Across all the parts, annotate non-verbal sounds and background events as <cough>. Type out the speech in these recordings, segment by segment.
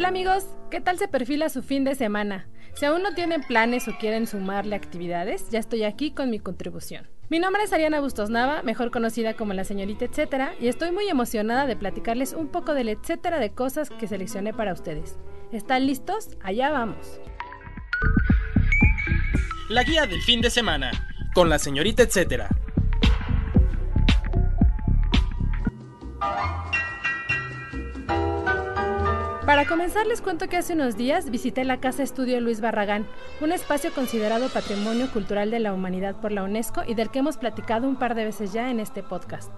Hola amigos, ¿qué tal se perfila su fin de semana? Si aún no tienen planes o quieren sumarle actividades, ya estoy aquí con mi contribución. Mi nombre es Ariana Bustos Nava, mejor conocida como la señorita etcétera, y estoy muy emocionada de platicarles un poco del etcétera de cosas que seleccioné para ustedes. ¿Están listos? Allá vamos. La guía del fin de semana, con la señorita etcétera. Para comenzar les cuento que hace unos días visité la Casa Estudio Luis Barragán, un espacio considerado Patrimonio Cultural de la Humanidad por la UNESCO y del que hemos platicado un par de veces ya en este podcast.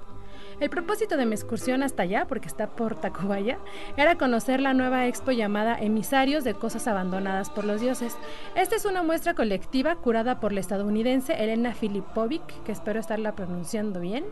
El propósito de mi excursión hasta allá, porque está por Tacubaya, era conocer la nueva expo llamada Emisarios de Cosas Abandonadas por los Dioses. Esta es una muestra colectiva curada por la estadounidense Elena Filipovic, que espero estarla pronunciando bien.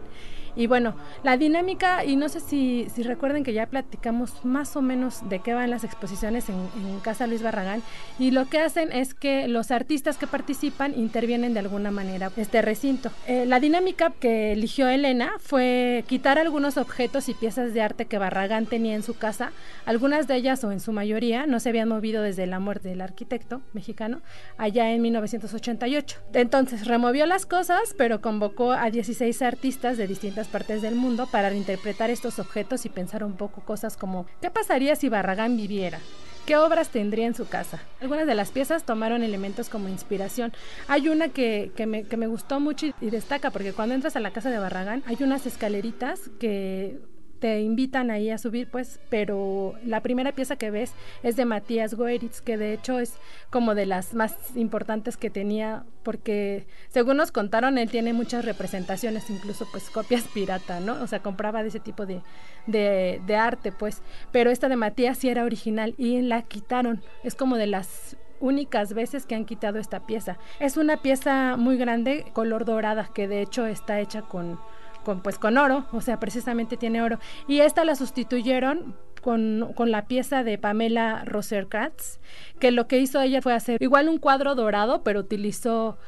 Y bueno, la dinámica, y no sé si, si recuerden que ya platicamos más o menos de qué van las exposiciones en, Casa Luis Barragán, y lo que hacen es que los artistas que participan intervienen de alguna manera este recinto. Eh, la dinámica que eligió Elena fue quitar algunos objetos y piezas de arte que Barragán tenía en su casa, algunas de ellas o en su mayoría no se habían movido desde la muerte del arquitecto mexicano allá en 1988. Entonces removió las cosas, pero convocó a 16 artistas de distintas partes del mundo para reinterpretar estos objetos y pensar un poco cosas como ¿qué pasaría si Barragán viviera? ¿Qué obras tendría en su casa? Algunas de las piezas tomaron elementos como inspiración. Hay una que, que, me, que me gustó mucho y, y destaca porque cuando entras a la casa de Barragán hay unas escaleritas que te invitan ahí a subir, pues, pero la primera pieza que ves es de Matías Goeritz, que de hecho es como de las más importantes que tenía, porque según nos contaron, él tiene muchas representaciones, incluso pues copias pirata, ¿no? O sea, compraba de ese tipo de, de, de arte, pues, pero esta de Matías sí era original y la quitaron, es como de las únicas veces que han quitado esta pieza. Es una pieza muy grande, color dorada, que de hecho está hecha con con pues con oro, o sea, precisamente tiene oro. Y esta la sustituyeron con, con, la pieza de Pamela Roserkratz, que lo que hizo ella fue hacer igual un cuadro dorado, pero utilizó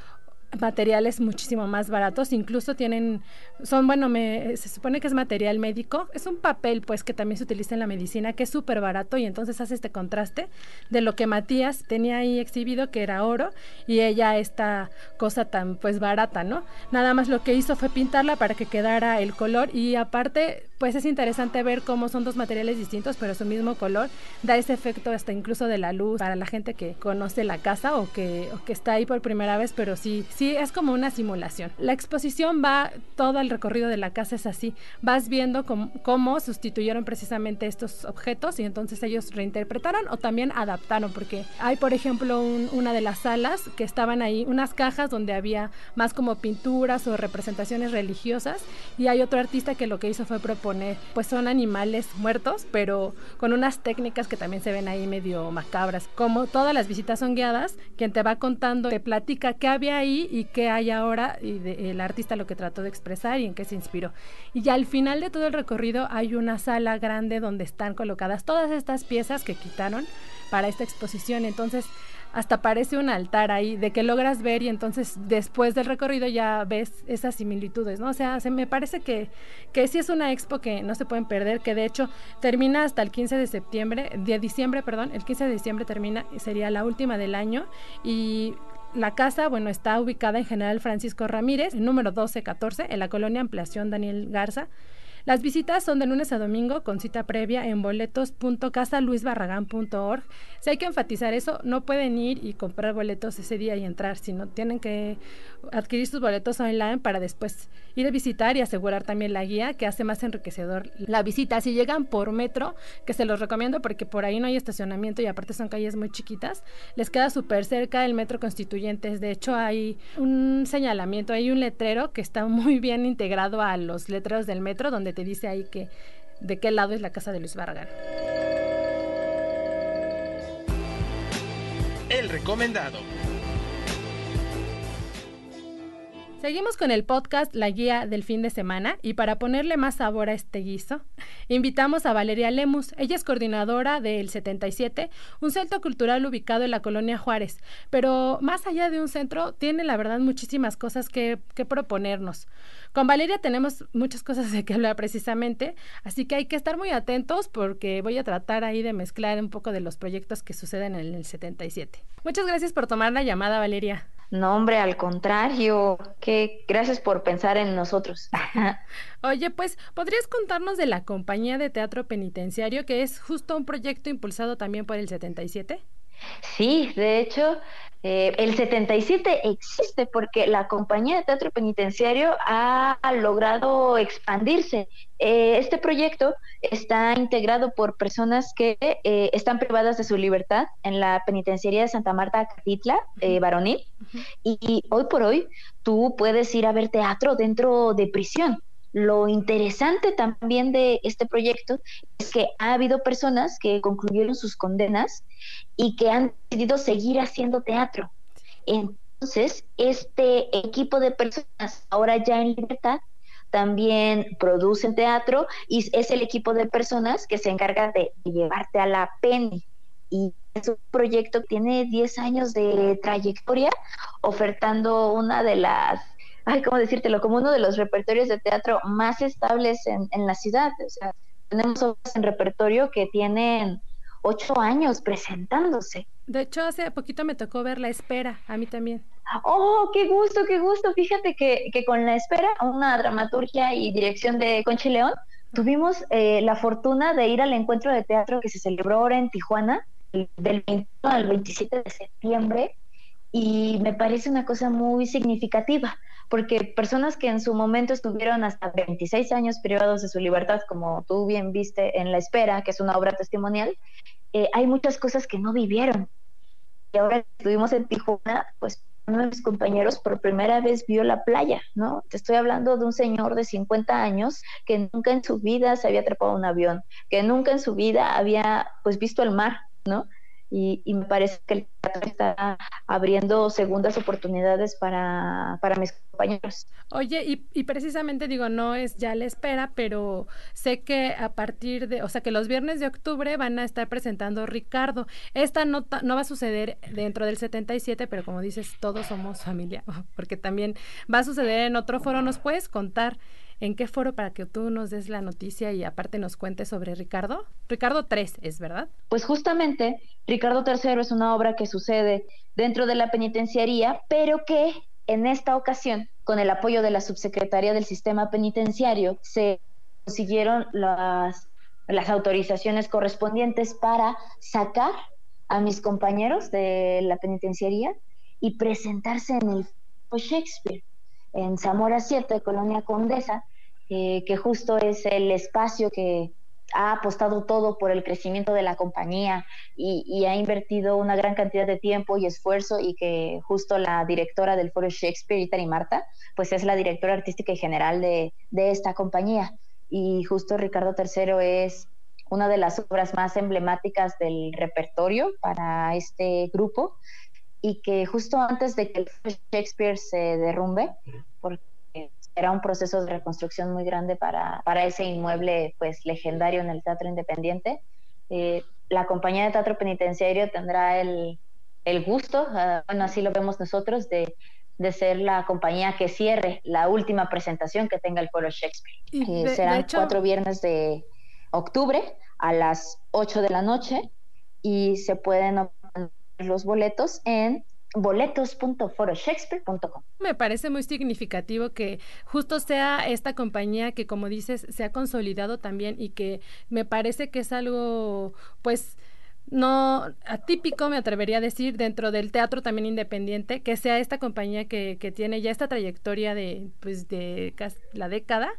materiales muchísimo más baratos, incluso tienen, son, bueno, me, se supone que es material médico, es un papel pues que también se utiliza en la medicina, que es súper barato y entonces hace este contraste de lo que Matías tenía ahí exhibido, que era oro, y ella esta cosa tan pues barata, ¿no? Nada más lo que hizo fue pintarla para que quedara el color y aparte pues es interesante ver cómo son dos materiales distintos, pero su mismo color da ese efecto hasta incluso de la luz para la gente que conoce la casa o que, o que está ahí por primera vez, pero sí, sí es como una simulación. La exposición va, todo el recorrido de la casa es así, vas viendo cómo, sustituyeron precisamente estos objetos y entonces ellos reinterpretaron o también adaptaron, porque hay por ejemplo un, una de las salas que estaban ahí, unas cajas donde había más como pinturas o representaciones religiosas y hay otro artista que lo que hizo fue proponer pues son animales muertos, pero con unas técnicas que también se ven ahí medio macabras. Como todas las visitas son guiadas, quien te va contando, te platica qué había ahí y qué hay ahora, y el artista lo que trató de expresar y en qué se inspiró. Y al final de todo el recorrido hay una sala grande donde están colocadas todas estas piezas que quitaron para esta exposición. Entonces, hasta parece un altar ahí, de que logras ver y entonces después del recorrido ya ves esas similitudes, ¿no? O sea, se me parece que, que sí es una expo que no se pueden perder, que de hecho termina hasta el 15 de septiembre, de diciembre, perdón, el 15 de diciembre termina, sería la última del año y la casa, bueno, está ubicada en General Francisco Ramírez, número 1214, en la colonia Ampliación Daniel Garza. Las visitas son de lunes a domingo con cita previa en boletos.casaluisbarragán.org. Si hay que enfatizar eso, no pueden ir y comprar boletos ese día y entrar, sino tienen que adquirir sus boletos online para después ir a visitar y asegurar también la guía que hace más enriquecedor la visita. Si llegan por metro, que se los recomiendo porque por ahí no hay estacionamiento y aparte son calles muy chiquitas, les queda súper cerca del metro Constituyentes. De hecho, hay un señalamiento, hay un letrero que está muy bien integrado a los letreros del metro donde te dice ahí que de qué lado es la casa de Luis Barragán. El recomendado. Seguimos con el podcast La Guía del Fin de Semana y para ponerle más sabor a este guiso, invitamos a Valeria Lemus. Ella es coordinadora del 77, un centro cultural ubicado en la colonia Juárez, pero más allá de un centro, tiene la verdad muchísimas cosas que, que proponernos. Con Valeria tenemos muchas cosas de que hablar precisamente, así que hay que estar muy atentos porque voy a tratar ahí de mezclar un poco de los proyectos que suceden en el 77. Muchas gracias por tomar la llamada, Valeria. No, hombre, al contrario, que gracias por pensar en nosotros. <laughs> Oye, pues, ¿podrías contarnos de la compañía de teatro penitenciario, que es justo un proyecto impulsado también por el 77? Sí, de hecho, eh, el 77 existe porque la compañía de teatro penitenciario ha logrado expandirse. Eh, este proyecto está integrado por personas que eh, están privadas de su libertad en la penitenciaría de Santa Marta Catitla, varonil, y hoy por hoy tú puedes ir a ver teatro dentro de prisión. Lo interesante también de este proyecto es que ha habido personas que concluyeron sus condenas y que han decidido seguir haciendo teatro. Entonces, este equipo de personas ahora ya en libertad también producen teatro y es el equipo de personas que se encarga de llevarte a la PENI. Y es un proyecto que tiene 10 años de trayectoria, ofertando una de las ay, ¿cómo decírtelo? Como uno de los repertorios de teatro más estables en, en la ciudad. O sea, tenemos obras en repertorio que tienen ocho años presentándose. De hecho, hace poquito me tocó ver La Espera, a mí también. Oh, qué gusto, qué gusto. Fíjate que, que con La Espera, una dramaturgia y dirección de Conchi León, tuvimos eh, la fortuna de ir al encuentro de teatro que se celebró ahora en Tijuana, del 21 al 27 de septiembre, y me parece una cosa muy significativa, porque personas que en su momento estuvieron hasta 26 años privados de su libertad, como tú bien viste en La Espera, que es una obra testimonial, eh, hay muchas cosas que no vivieron. Y ahora estuvimos en Tijuana, pues uno de mis compañeros por primera vez vio la playa, ¿no? Te estoy hablando de un señor de 50 años que nunca en su vida se había atrapado un avión, que nunca en su vida había pues visto el mar, ¿no? Y, me parece que el teatro está abriendo segundas oportunidades para, para mis compañeros. Oye, y, y, precisamente digo, no es ya la espera, pero sé que a partir de, o sea, que los viernes de octubre van a estar presentando Ricardo. Esta no, no va a suceder dentro del 77, pero como dices, todos somos familia, <laughs> porque también va a suceder en otro foro. ¿Nos puedes contar? ¿En qué foro para que tú nos des la noticia y aparte nos cuentes sobre Ricardo? Ricardo 3, ¿es verdad? Pues justamente, Ricardo III es una obra que sucede dentro de la penitenciaría, pero que en esta ocasión, con el apoyo de la subsecretaría del sistema penitenciario, se consiguieron las, autorizaciones correspondientes para sacar a mis compañeros de la penitenciaría y presentarse en el Shakespeare en Zamora 7, Colonia Condesa, eh, que justo es el espacio que ha apostado todo por el crecimiento de la compañía y, ha invertido una gran cantidad de tiempo y esfuerzo y que justo la directora del Foro Shakespeare, Itari Marta, pues es la directora artística y general de, de esta compañía. Y justo Ricardo III es una de las obras más emblemáticas del repertorio para este grupo y que justo antes de que el Shakespeare se derrumbe, porque era un proceso de reconstrucción muy grande para, para ese inmueble pues legendario en el teatro independiente. Eh, la compañía de teatro penitenciario tendrá el, el gusto, uh, bueno, así lo vemos nosotros, de, de, ser la compañía que cierre la última presentación que tenga el Foro Shakespeare. Eh, serán cuatro viernes de octubre a las 8 de la noche y se pueden obtener los boletos en boletos.foroshakespeare.com. Me parece muy significativo que justo sea esta compañía que, como dices, se ha consolidado también y que me parece que es algo, pues, no atípico, me atrevería a decir, dentro del teatro también independiente, que sea esta compañía que, que tiene ya esta trayectoria de, pues, de la década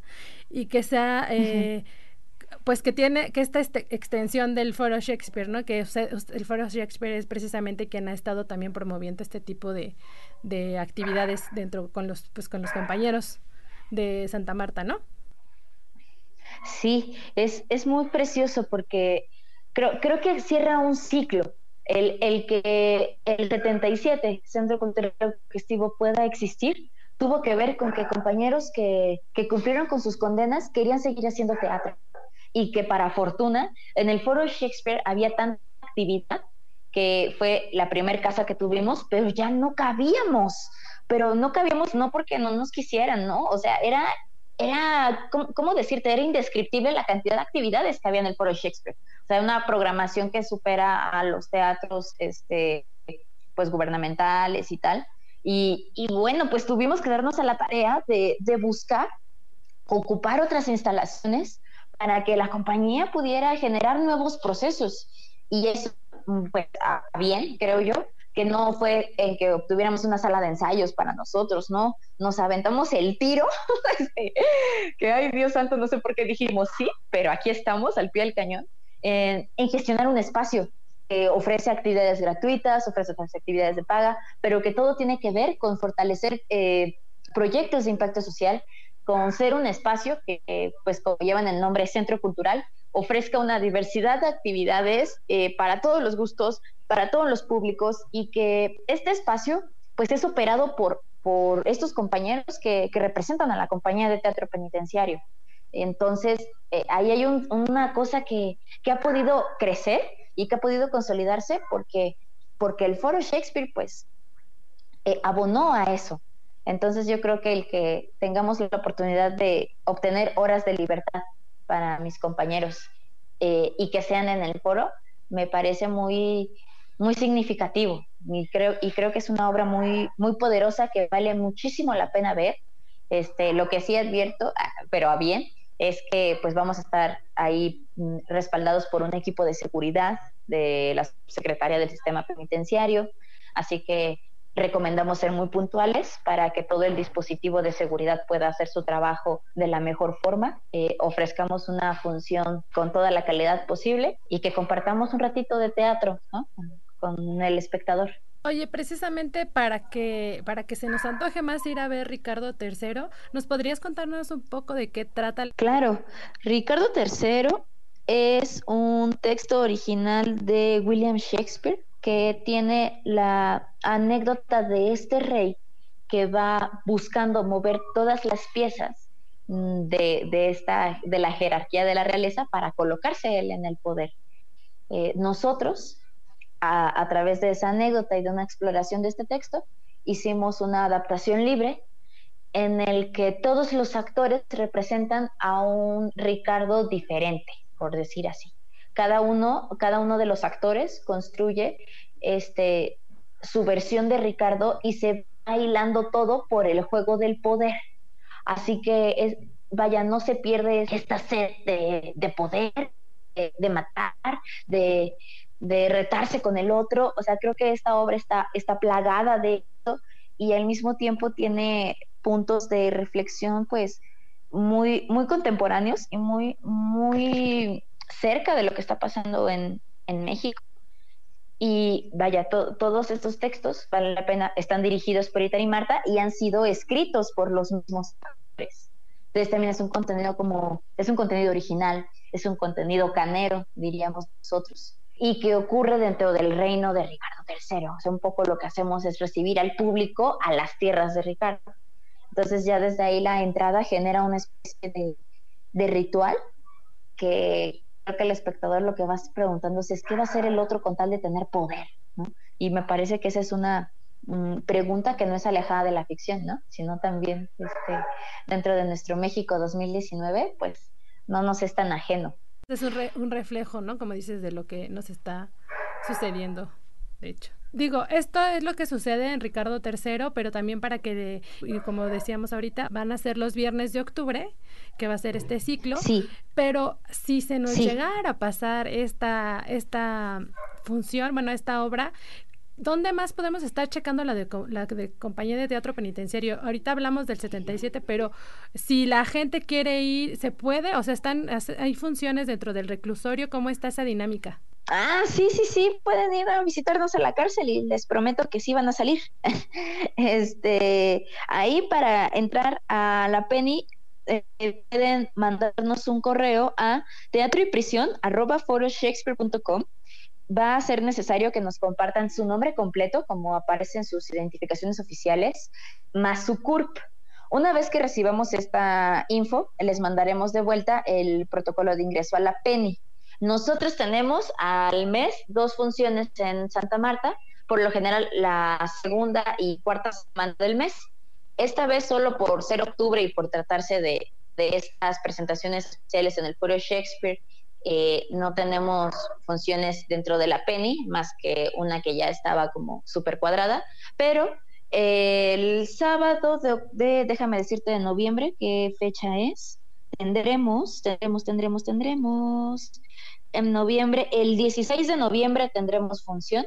y que sea... Eh, pues que tiene que esta este, extensión del foro Shakespeare, ¿no? Que el foro Shakespeare es precisamente quien ha estado también promoviendo este tipo de, de actividades dentro con los pues con los compañeros de Santa Marta, ¿no? Sí, es, es muy precioso porque creo, creo que cierra un ciclo. El, el que el 77 Centro Cultural Festivo pueda existir tuvo que ver con que compañeros que, que cumplieron con sus condenas querían seguir haciendo teatro y que para fortuna en el foro Shakespeare había tanta actividad que fue la primera casa que tuvimos, pero ya no cabíamos, pero no cabíamos no porque no nos quisieran, ¿no? O sea, era, era ¿cómo, decirte? Era indescriptible la cantidad de actividades que había en el foro Shakespeare. O sea, una programación que supera a los teatros, este, pues gubernamentales y tal. Y, y bueno, pues tuvimos que darnos a la tarea de, de buscar ocupar otras instalaciones para que la compañía pudiera generar nuevos procesos. Y eso, mm, pues, bien, creo yo, que no fue en que obtuviéramos una sala de ensayos para nosotros, ¿no? Nos aventamos el tiro, <laughs> este, que ay Dios santo, no sé por qué dijimos sí, pero aquí estamos al pie del cañón, en, gestionar un espacio que ofrece actividades gratuitas, ofrece otras actividades de paga, pero que todo tiene que ver con fortalecer eh, proyectos de impacto social con ser un espacio que, pues como llevan el nombre Centro Cultural, ofrezca una diversidad de actividades eh, para todos los gustos, para todos los públicos y que este espacio pues es operado por, por estos compañeros que, representan a la compañía de teatro penitenciario. Entonces, eh, ahí hay una cosa que, ha podido crecer y que ha podido consolidarse porque, porque el foro Shakespeare pues eh, abonó a eso. Entonces yo creo que el que tengamos la oportunidad de obtener horas de libertad para mis compañeros eh, y que sean en el foro, me parece muy, muy significativo y creo, y creo que es una obra muy, muy poderosa que vale muchísimo la pena ver. Este, lo que sí advierto, ah, pero a bien, es que pues vamos a estar ahí mm, respaldados por un equipo de seguridad de la secretaria del sistema penitenciario, así que recomendamos ser muy puntuales para que todo el dispositivo de seguridad pueda hacer su trabajo de la mejor forma, eh, ofrezcamos una función con toda la calidad posible y que compartamos un ratito de teatro con, el espectador. Oye, precisamente para que, para que se nos antoje más ir a ver Ricardo III, ¿nos podrías contarnos un poco de qué trata? Claro, Ricardo III es un texto original de William Shakespeare que tiene la anécdota de este rey que va buscando mover todas las piezas mm, de, esta, de la jerarquía de la realeza para colocarse él en el poder. Eh, nosotros, a, a, través de esa anécdota y de una exploración de este texto, hicimos una adaptación libre en el que todos los actores representan a un Ricardo diferente, por decir así. Cada uno, cada uno de los actores construye este, su versión de Ricardo y se va hilando todo por el juego del poder. Así que, es, vaya, no se pierde esta sed de, poder, de, matar, de, retarse con el otro. O sea, creo que esta obra está, está plagada de esto y al mismo tiempo tiene puntos de reflexión, pues, muy, muy contemporáneos y muy, muy cerca de lo que está pasando en, México. Y vaya, todos estos textos, vale la pena, están dirigidos por Itari y Marta y han sido escritos por los mismos autores. Entonces también es un contenido como, es un contenido original, es un contenido canero, diríamos nosotros, y que ocurre dentro del reino de Ricardo III. O sea, un poco lo que hacemos es recibir al público a las tierras de Ricardo. Entonces ya desde ahí la entrada genera una especie de, de ritual que, creo que el espectador lo que va preguntándose es qué va a hacer el otro con tal de tener poder. Y me parece que esa es una mm, pregunta que no es alejada de la ficción, ¿no? Sino también este, dentro de nuestro México 2019, pues no nos es tan ajeno. Es un, un reflejo, ¿no? Como dices, de lo que nos está sucediendo de hecho. Digo, esto es lo que sucede en Ricardo III, pero también para que, y como decíamos ahorita, van a ser los viernes de octubre, que va a ser este ciclo. Sí. Pero si se nos llegara a pasar esta, esta función, bueno, esta obra, ¿Dónde más podemos estar checando la de, la de compañía de teatro penitenciario? Ahorita hablamos del 77, pero si la gente quiere ir, ¿se puede? O sea, están, hay funciones dentro del reclusorio, ¿cómo está esa dinámica? Ah, sí, sí, sí, pueden ir a visitarnos a la cárcel y les prometo que sí van a salir. <laughs> este, ahí para entrar a la Penny eh, pueden mandarnos un correo a teatro y prisión va a ser necesario que nos compartan su nombre completo, como aparece en sus identificaciones oficiales, más su CURP. Una vez que recibamos esta info, les mandaremos de vuelta el protocolo de ingreso a la PENI. Nosotros tenemos al mes dos funciones en Santa Marta, por lo general la segunda y cuarta semana del mes. Esta vez solo por ser octubre y por tratarse de, de estas presentaciones especiales en el Foro Shakespeare eh, no tenemos funciones dentro de la Penny, más que una que ya estaba como súper cuadrada, pero eh, el sábado de, déjame decirte, de noviembre, ¿qué fecha es? Tendremos, tendremos, tendremos, tendremos, en noviembre, el 16 de noviembre tendremos función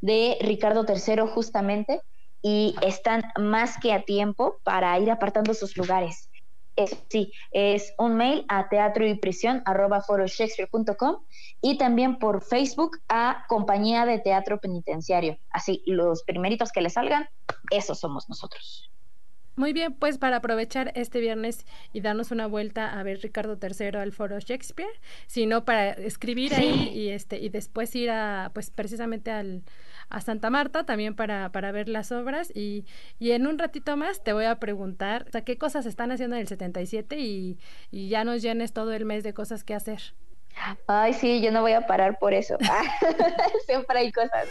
de Ricardo III justamente y están más que a tiempo para ir apartando sus lugares sí, es un mail a teatro y prisión y también por Facebook a Compañía de Teatro Penitenciario. Así, los primeritos que le salgan, esos somos nosotros. Muy bien, pues para aprovechar este viernes y darnos una vuelta a ver Ricardo III al Foro Shakespeare, sino para escribir ahí y este y después ir a pues precisamente al a Santa Marta también para, para ver las obras y, y, en un ratito más te voy a preguntar o qué cosas están haciendo en el 77 y, y ya nos llenes todo el mes de cosas que hacer. Ay, sí, yo no voy a parar por eso. <laughs> Siempre hay cosas.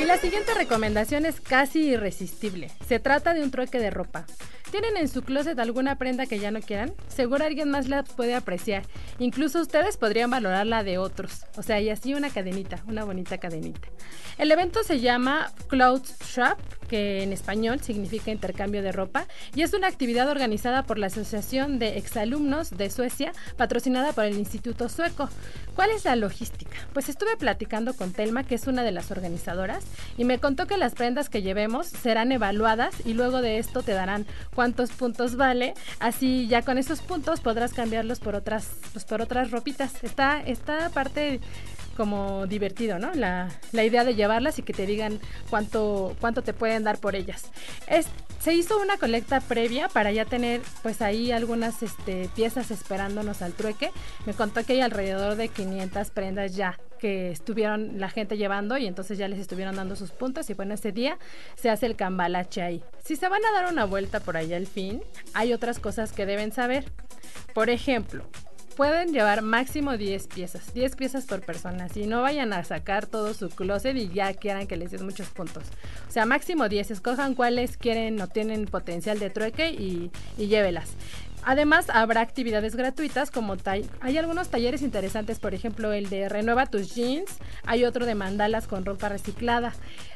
Y la siguiente recomendación es casi irresistible. Se trata de un trueque de ropa. ¿Tienen en su closet alguna prenda que ya no quieran? Seguro alguien más la puede apreciar. Incluso ustedes podrían valorar la de otros. O sea, y así una cadenita, una bonita cadenita. El evento se llama Clothes Shop, que en español significa intercambio de ropa, y es una actividad organizada por la Asociación de Exalumnos de Suecia, patrocinada por el Instituto Sueco. ¿Cuál es la logística? Pues estuve platicando con Telma, que es una de las organizadoras, y me contó que las prendas que llevemos serán evaluadas y luego de esto te darán cuántos puntos vale, así ya con esos puntos podrás cambiarlos por otras, pues por otras ropitas. Está, esta parte como divertido, ¿no? La, la, idea de llevarlas y que te digan cuánto, cuánto te pueden dar por ellas. Es, se hizo una colecta previa para ya tener pues ahí algunas este, piezas esperándonos al trueque. Me contó que hay alrededor de 500 prendas ya que estuvieron la gente llevando y entonces ya les estuvieron dando sus puntos y bueno, ese día se hace el cambalache ahí. Si se van a dar una vuelta por allá al fin, hay otras cosas que deben saber. Por ejemplo, pueden llevar máximo 10 piezas, 10 piezas por persona. Si no vayan a sacar todo su closet y ya quieran que les den muchos puntos. O sea, máximo 10. Escojan cuáles quieren o tienen potencial de trueque y, y llévelas. Además, habrá actividades gratuitas como hay algunos talleres interesantes, por ejemplo, el de Renueva tus jeans, hay otro de mandalas con ropa reciclada.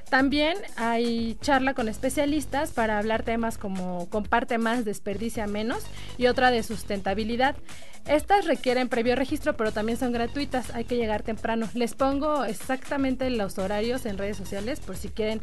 También hay charla con especialistas para hablar temas como comparte más, desperdicia menos y otra de sustentabilidad. Estas requieren previo registro, pero también son gratuitas. Hay que llegar temprano. Les pongo exactamente los horarios en redes sociales por si quieren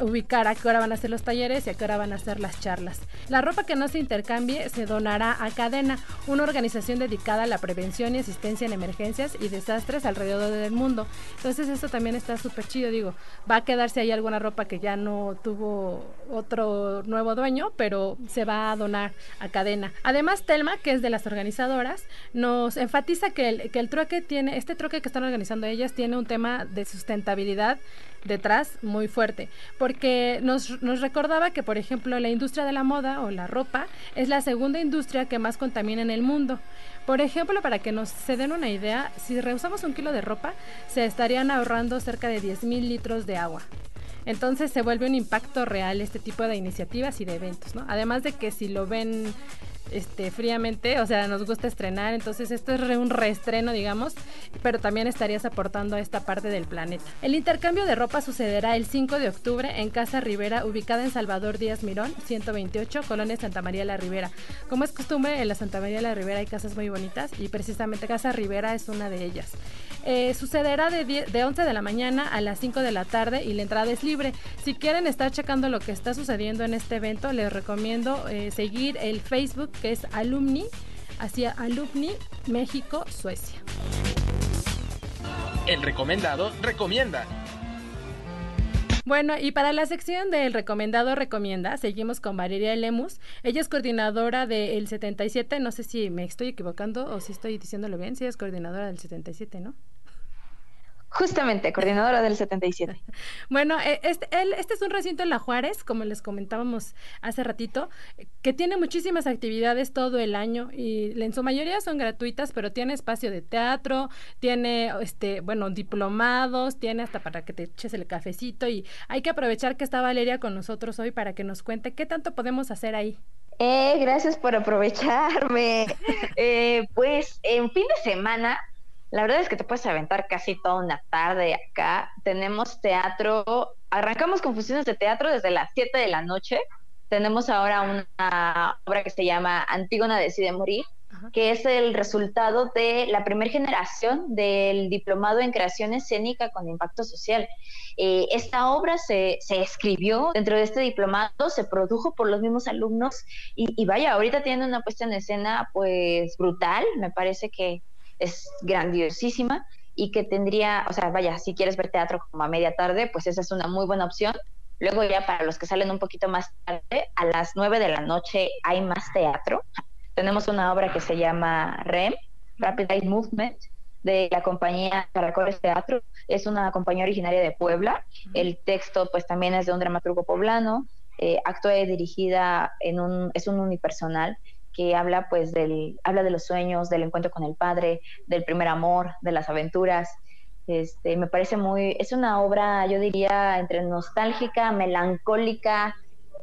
ubicar a qué hora van a ser los talleres y a qué hora van a ser las charlas. La ropa que no se intercambie se donará a Cadena, una organización dedicada a la prevención y asistencia en emergencias y desastres alrededor del mundo. Entonces esto también está súper chido. Digo, va a quedarse ahí alguna ropa que ya no tuvo otro nuevo dueño, pero se va a donar a Cadena. Además, Telma, que es de las organizadoras, nos enfatiza que el, que el tiene, este trueque que están organizando ellas tiene un tema de sustentabilidad detrás muy fuerte, porque nos, nos recordaba que, por ejemplo, la industria de la moda o la ropa es la segunda industria que más contamina en el mundo. Por ejemplo, para que nos se den una idea, si reusamos un kilo de ropa, se estarían ahorrando cerca de 10 mil litros de agua. Entonces se vuelve un impacto real este tipo de iniciativas y de eventos, ¿no? Además de que si lo ven este, fríamente, o sea, nos gusta estrenar, entonces esto es un reestreno, digamos, pero también estarías aportando a esta parte del planeta. El intercambio de ropa sucederá el 5 de octubre en Casa Rivera, ubicada en Salvador Díaz Mirón, 128, Colonia Santa María la Ribera. Como es costumbre, en la Santa María la Ribera hay casas muy bonitas y precisamente Casa Rivera es una de ellas. Eh, sucederá de, de 11 de la mañana a las 5 de la tarde y la entrada es libre. Si quieren estar checando lo que está sucediendo en este evento, les recomiendo eh, seguir el Facebook que es Alumni, hacia Alumni México, Suecia. El recomendado recomienda. Bueno, y para la sección del recomendado recomienda, seguimos con Valeria Lemus. Ella es coordinadora del 77, no sé si me estoy equivocando o si estoy diciéndolo bien, sí es coordinadora del 77, ¿no? Justamente, coordinadora del 77. <laughs> Bueno, eh, este, este es un recinto en La Juárez, como les comentábamos hace ratito, que tiene muchísimas actividades todo el año y en su mayoría son gratuitas, pero tiene espacio de teatro, tiene, este, bueno, diplomados, tiene hasta para que te eches el cafecito y hay que aprovechar que está Valeria con nosotros hoy para que nos cuente qué tanto podemos hacer ahí. Eh, gracias por aprovecharme. <laughs> eh, pues en fin de semana la verdad es que te puedes aventar casi toda una tarde acá. Tenemos teatro, arrancamos con funciones de teatro desde las 7 de la noche. Tenemos ahora una obra que se llama Antígona decide morir, que es el resultado de la primera generación del diplomado en creación escénica con impacto social. Eh, esta obra se, se, escribió dentro de este diplomado, se produjo por los mismos alumnos y, y vaya, ahorita tiene una puesta en escena pues brutal, me parece que es grandiosísima y que tendría, o sea, vaya, si quieres ver teatro como a media tarde, pues esa es una muy buena opción. Luego ya para los que salen un poquito más tarde, a las nueve de la noche hay más teatro. Tenemos una obra que se llama REM, Rapid Eye Movement, de la compañía Caracoles Teatro. Es una compañía originaria de Puebla. El texto pues también es de un dramaturgo poblano. Eh, actúa dirigida en un, es un unipersonal que habla pues del, habla de los sueños, del encuentro con el padre, del primer amor, de las aventuras. Este, me parece muy, es una obra, yo diría, entre nostálgica, melancólica,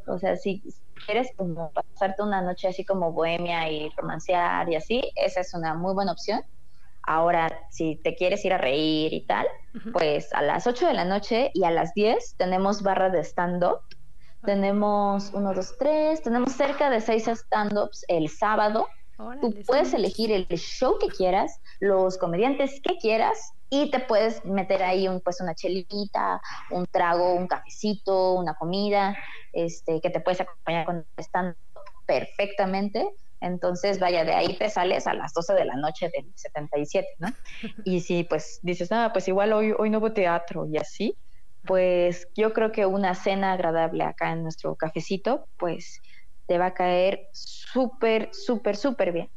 o sea, si quieres como pasarte una noche así como bohemia y romancear y así, esa es una muy buena opción. Ahora, si te quieres ir a reír y tal, pues a las 8 de la noche y a las 10 tenemos barra de stand-up tenemos uno, dos, tres, tenemos cerca de seis stand-ups el sábado. Tú puedes elegir el show que quieras, los comediantes que quieras y te puedes meter ahí un, pues una chelita, un trago, un cafecito, una comida, este, que te puedes acompañar con stand perfectamente. Entonces, vaya, de ahí te sales a las 12 de la noche del 77, ¿no? <laughs> Y si pues dices, ah, pues igual hoy, hoy no hubo teatro y así, pues yo creo que una cena agradable acá en nuestro cafecito, pues te va a caer súper, súper, súper bien.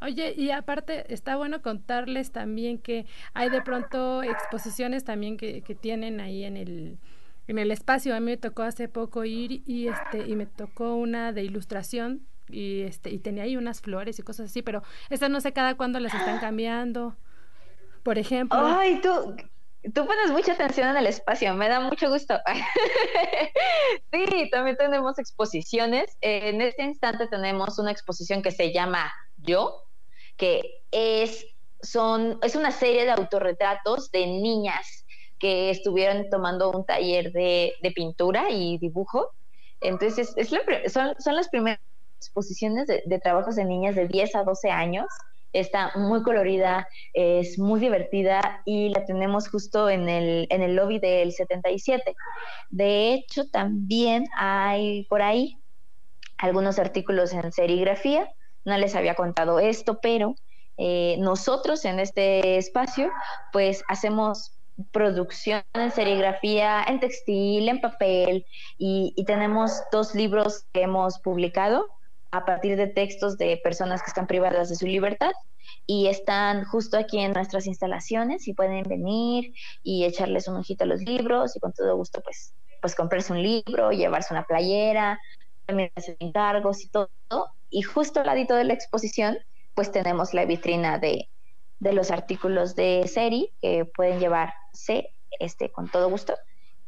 Oye, y aparte está bueno contarles también que hay de pronto exposiciones también que, que tienen ahí en el, en el espacio. A mí me tocó hace poco ir y este y me tocó una de ilustración y este y tenía ahí unas flores y cosas así, pero esas no sé cada cuándo las están cambiando. Por ejemplo. Ay, tú Tú pones mucha atención en el espacio, me da mucho gusto. <laughs> sí, también tenemos exposiciones. En este instante tenemos una exposición que se llama Yo, que es, son, es una serie de autorretratos de niñas que estuvieron tomando un taller de, pintura y dibujo. Entonces, es son, son, las primeras exposiciones de, de trabajos de niñas de 10 a 12 años está muy colorida, es muy divertida y la tenemos justo en el, en el lobby del 77. De hecho, también hay por ahí algunos artículos en serigrafía. No les había contado esto, pero eh, nosotros en este espacio, pues hacemos producción en serigrafía, en textil, en papel, y, y tenemos dos libros que hemos publicado a partir de textos de personas que están privadas de su libertad y están justo aquí en nuestras instalaciones y pueden venir y echarles un ojito a los libros y con todo gusto pues, pues comprarse un libro, llevarse una playera, también hacer encargos y todo. Y justo al ladito de la exposición pues tenemos la vitrina de, de los artículos de serie que pueden llevarse este, con todo gusto.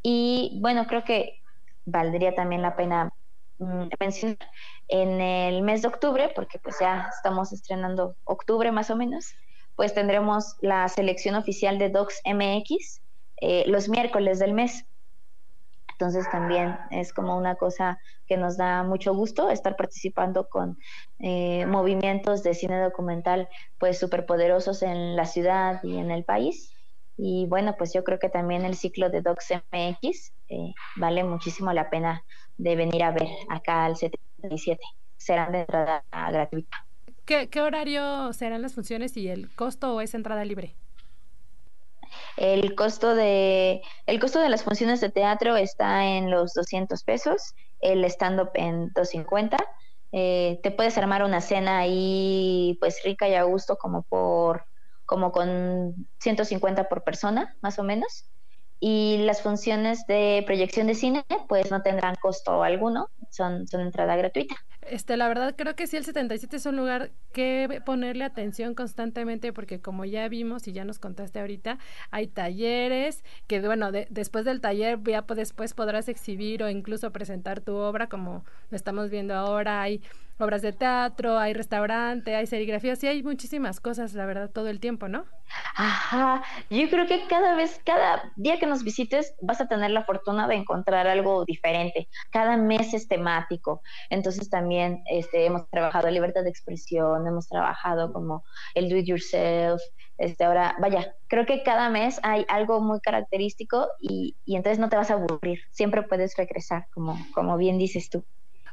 Y bueno, creo que valdría también la pena mencionar, en el mes de octubre, porque pues ya estamos estrenando octubre más o menos, pues tendremos la selección oficial de Docs MX eh, los miércoles del mes. Entonces también es como una cosa que nos da mucho gusto estar participando con eh, movimientos de cine documental pues súper poderosos en la ciudad y en el país. Y bueno, pues yo creo que también el ciclo de Docs MX eh, vale muchísimo la pena de venir a ver acá al 77. Serán de entrada gratuita. ¿Qué, ¿Qué horario serán las funciones y el costo o es entrada libre? El costo de el costo de las funciones de teatro está en los 200 pesos, el stand-up en 250. Eh, te puedes armar una cena ahí pues rica y a gusto como por como con 150 por persona, más o menos. Y las funciones de proyección de cine pues no tendrán costo alguno, son, son entrada gratuita. Este, la verdad creo que sí el 77 es un lugar que ponerle atención constantemente porque como ya vimos y ya nos contaste ahorita, hay talleres que bueno, después del taller ya después podrás exhibir o incluso presentar tu obra como lo estamos viendo ahora, hay obras de teatro, hay restaurante, hay serigrafía, sí hay muchísimas cosas, la verdad, todo el tiempo, ¿no? Ajá, yo creo que cada vez, cada día que nos visites vas a tener la fortuna de encontrar algo diferente. Cada mes es temático, entonces también este, hemos trabajado libertad de expresión, hemos trabajado como el do it yourself, este, ahora, vaya, creo que cada mes hay algo muy característico y, y entonces no te vas a aburrir, siempre puedes regresar, como, como bien dices tú.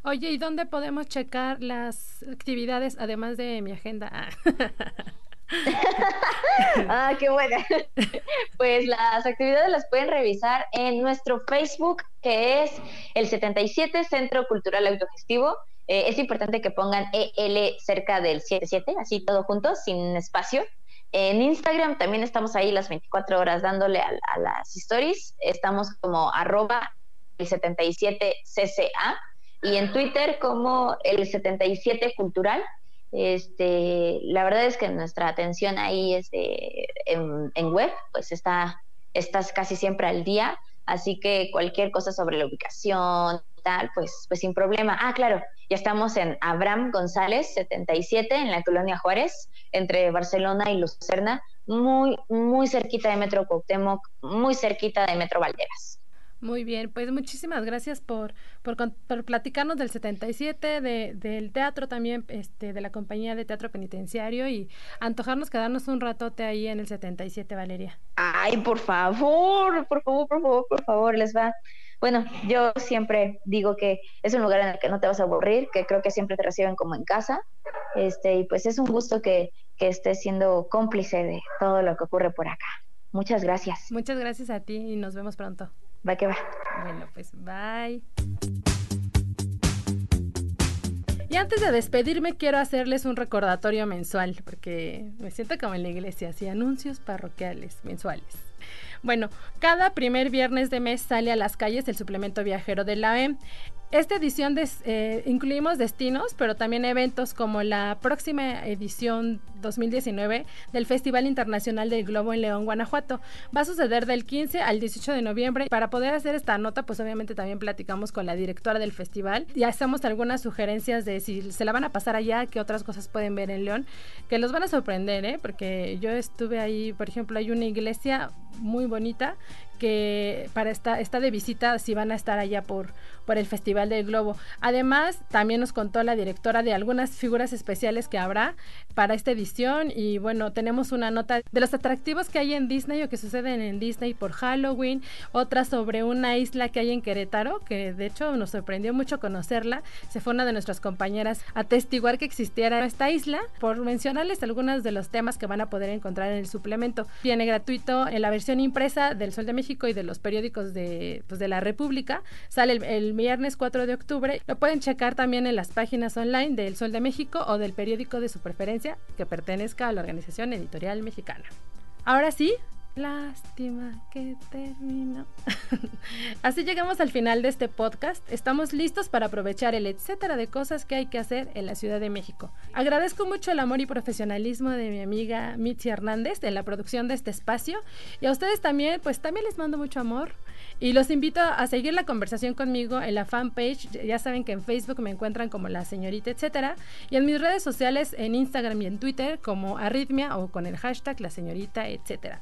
Oye, ¿y dónde podemos checar las actividades además de mi agenda? Ah. <laughs> ah, qué buena. <laughs> Pues las actividades las pueden revisar en nuestro Facebook, que es el 77 Centro Cultural Autogestivo. Eh, es importante que pongan EL cerca del 77, así todo junto, sin espacio. En Instagram también estamos ahí las 24 horas dándole a, a las stories. Estamos como arroba el 77 CCA y en Twitter como el 77 Cultural. Este, la verdad es que nuestra atención ahí este, en, en, web, pues está, estás casi siempre al día, así que cualquier cosa sobre la ubicación, tal, pues, pues sin problema. Ah, claro, ya estamos en Abraham González 77 en la colonia Juárez, entre Barcelona y Lucerna, muy, muy cerquita de Metro Cuauhtémoc, muy cerquita de Metro Valderas. Muy bien, pues muchísimas gracias por, por, platicarnos del 77, de, del teatro también, este, de la compañía de teatro penitenciario y antojarnos quedarnos un ratote ahí en el 77, Valeria. Ay, por favor, por favor, por favor, por favor, les va. Bueno, yo siempre digo que es un lugar en el que no te vas a aburrir, que creo que siempre te reciben como en casa, este, y pues es un gusto que, que estés siendo cómplice de todo lo que ocurre por acá. Muchas gracias. Muchas gracias a ti y nos vemos pronto. Va que va. Bueno, pues bye. Y antes de despedirme, quiero hacerles un recordatorio mensual, porque me siento como en la iglesia, así anuncios parroquiales mensuales. Bueno, cada primer viernes de mes sale a las calles el suplemento viajero de la E. Esta edición eh, incluimos destinos, pero también eventos como la próxima edición 2019 del Festival Internacional del Globo en León, Guanajuato. Va a suceder del 15 al 18 de noviembre. Para poder hacer esta nota, pues obviamente también platicamos con la directora del festival y hacemos algunas sugerencias de si se la van a pasar allá, qué otras cosas pueden ver en León, que los van a sorprender, ¿eh? porque yo estuve ahí, por ejemplo, hay una iglesia muy bonita que para esta, esta de visita si van a estar allá por, por el Festival del Globo. Además, también nos contó la directora de algunas figuras especiales que habrá para esta y bueno, tenemos una nota de los atractivos que hay en Disney o que suceden en Disney por Halloween, otra sobre una isla que hay en Querétaro, que de hecho nos sorprendió mucho conocerla. Se fue una de nuestras compañeras a testiguar que existiera esta isla, por mencionarles algunos de los temas que van a poder encontrar en el suplemento. Viene gratuito en la versión impresa del Sol de México y de los periódicos de, pues, de la República. Sale el, viernes 4 de octubre. Lo pueden checar también en las páginas online del Sol de México o del periódico de su preferencia que pertenezca a la Organización Editorial Mexicana. Ahora sí, Lástima que terminó. <laughs> Así llegamos al final de este podcast. Estamos listos para aprovechar el etcétera de cosas que hay que hacer en la Ciudad de México. Agradezco mucho el amor y profesionalismo de mi amiga Mitzi Hernández en la producción de este espacio. Y a ustedes también, pues también les mando mucho amor. Y los invito a seguir la conversación conmigo en la fanpage. Ya saben que en Facebook me encuentran como la señorita etcétera. Y en mis redes sociales, en Instagram y en Twitter, como Arritmia o con el hashtag la señorita etcétera.